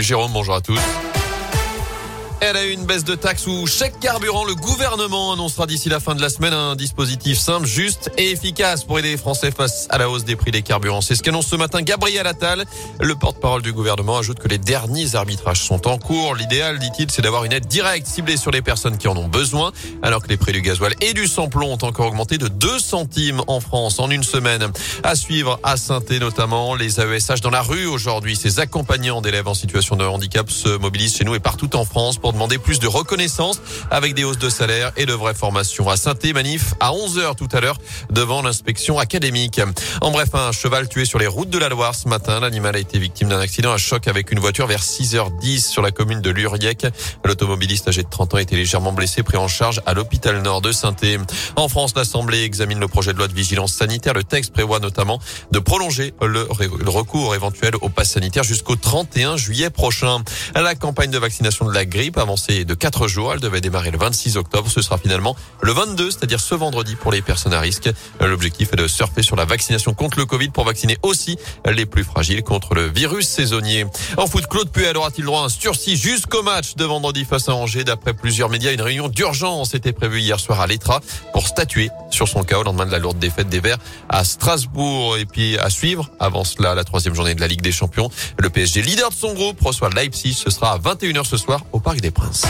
Jérôme, bonjour à tous. Elle a eu une baisse de taxes ou chèque carburant. Le gouvernement annoncera d'ici la fin de la semaine un dispositif simple, juste et efficace pour aider les Français face à la hausse des prix des carburants. C'est ce qu'annonce ce matin Gabriel Attal. Le porte-parole du gouvernement ajoute que les derniers arbitrages sont en cours. L'idéal, dit-il, c'est d'avoir une aide directe ciblée sur les personnes qui en ont besoin, alors que les prix du gasoil et du samplon ont encore augmenté de 2 centimes en France en une semaine. À suivre à saint notamment les AESH dans la rue aujourd'hui. Ces accompagnants d'élèves en situation de handicap se mobilisent chez nous et partout en France demander plus de reconnaissance avec des hausses de salaire et de vraies formations. À saint manif à 11h tout à l'heure devant l'inspection académique. En bref, un cheval tué sur les routes de la Loire ce matin. L'animal a été victime d'un accident à choc avec une voiture vers 6h10 sur la commune de Luriec. L'automobiliste âgé de 30 ans a été légèrement blessé, pris en charge à l'hôpital nord de saint En France, l'Assemblée examine le projet de loi de vigilance sanitaire. Le texte prévoit notamment de prolonger le, recours éventuel au pass sanitaire jusqu'au 31 juillet prochain. La campagne de vaccination de la grippe avancée de 4 jours. Elle devait démarrer le 26 octobre. Ce sera finalement le 22, c'est-à-dire ce vendredi pour les personnes à risque. L'objectif est de surfer sur la vaccination contre le Covid pour vacciner aussi les plus fragiles contre le virus saisonnier. En foot, Claude Puel aura-t-il droit à un sursis jusqu'au match de vendredi face à Angers? D'après plusieurs médias, une réunion d'urgence était prévue hier soir à l'Etra pour statuer sur son au lendemain de la lourde défaite des Verts à Strasbourg. Et puis à suivre, avant cela, la troisième journée de la Ligue des Champions. Le PSG, leader de son groupe, reçoit Leipzig. Ce sera à 21h ce soir au Parc des Prince.